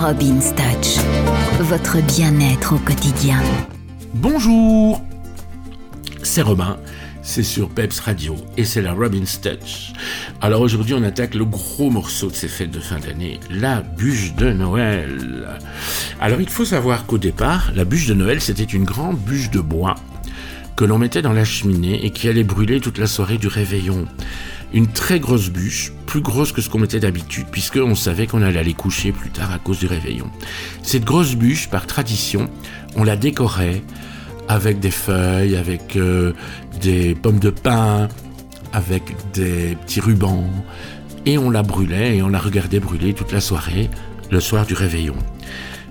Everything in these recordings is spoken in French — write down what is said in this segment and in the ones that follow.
Robin Touch, votre bien-être au quotidien. Bonjour, c'est Romain, c'est sur Peps Radio et c'est la Robin Touch. Alors aujourd'hui on attaque le gros morceau de ces fêtes de fin d'année, la bûche de Noël. Alors il faut savoir qu'au départ, la bûche de Noël c'était une grande bûche de bois que l'on mettait dans la cheminée et qui allait brûler toute la soirée du réveillon. Une très grosse bûche, plus grosse que ce qu'on mettait d'habitude, puisqu'on savait qu'on allait aller coucher plus tard à cause du réveillon. Cette grosse bûche, par tradition, on la décorait avec des feuilles, avec euh, des pommes de pin, avec des petits rubans, et on la brûlait et on la regardait brûler toute la soirée, le soir du réveillon.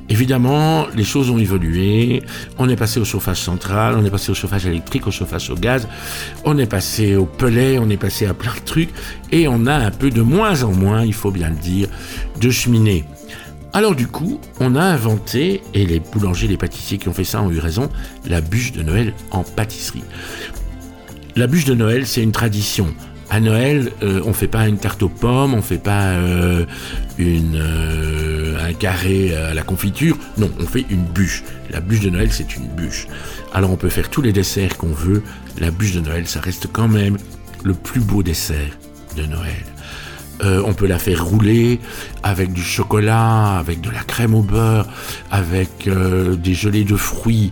Évidemment, les choses ont évolué. On est passé au chauffage central, on est passé au chauffage électrique, au chauffage au gaz, on est passé au pelet, on est passé à plein de trucs, et on a un peu de moins en moins, il faut bien le dire, de cheminées. Alors du coup, on a inventé, et les boulangers, les pâtissiers qui ont fait ça ont eu raison, la bûche de Noël en pâtisserie. La bûche de Noël, c'est une tradition. À Noël, euh, on fait pas une tarte aux pommes, on fait pas euh, une, euh, carré à la confiture. Non, on fait une bûche. La bûche de Noël, c'est une bûche. Alors on peut faire tous les desserts qu'on veut. La bûche de Noël, ça reste quand même le plus beau dessert de Noël. Euh, on peut la faire rouler avec du chocolat, avec de la crème au beurre, avec euh, des gelées de fruits.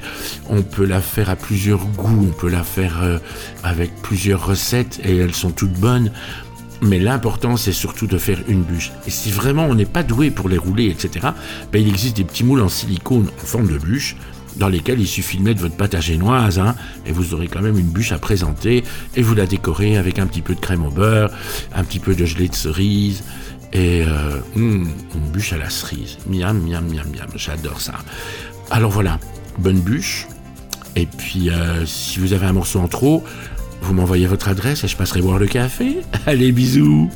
On peut la faire à plusieurs goûts, on peut la faire euh, avec plusieurs recettes et elles sont toutes bonnes. Mais l'important, c'est surtout de faire une bûche. Et si vraiment on n'est pas doué pour les rouler, etc., ben, il existe des petits moules en silicone en forme de bûche dans lesquels il suffit de mettre votre pâte à génoise, hein, et vous aurez quand même une bûche à présenter, et vous la décorez avec un petit peu de crème au beurre, un petit peu de gelée de cerise, et euh, hmm, une bûche à la cerise. Miam, miam, miam, miam, j'adore ça. Alors voilà, bonne bûche, et puis euh, si vous avez un morceau en trop, vous m'envoyez votre adresse et je passerai boire le café. Allez, bisous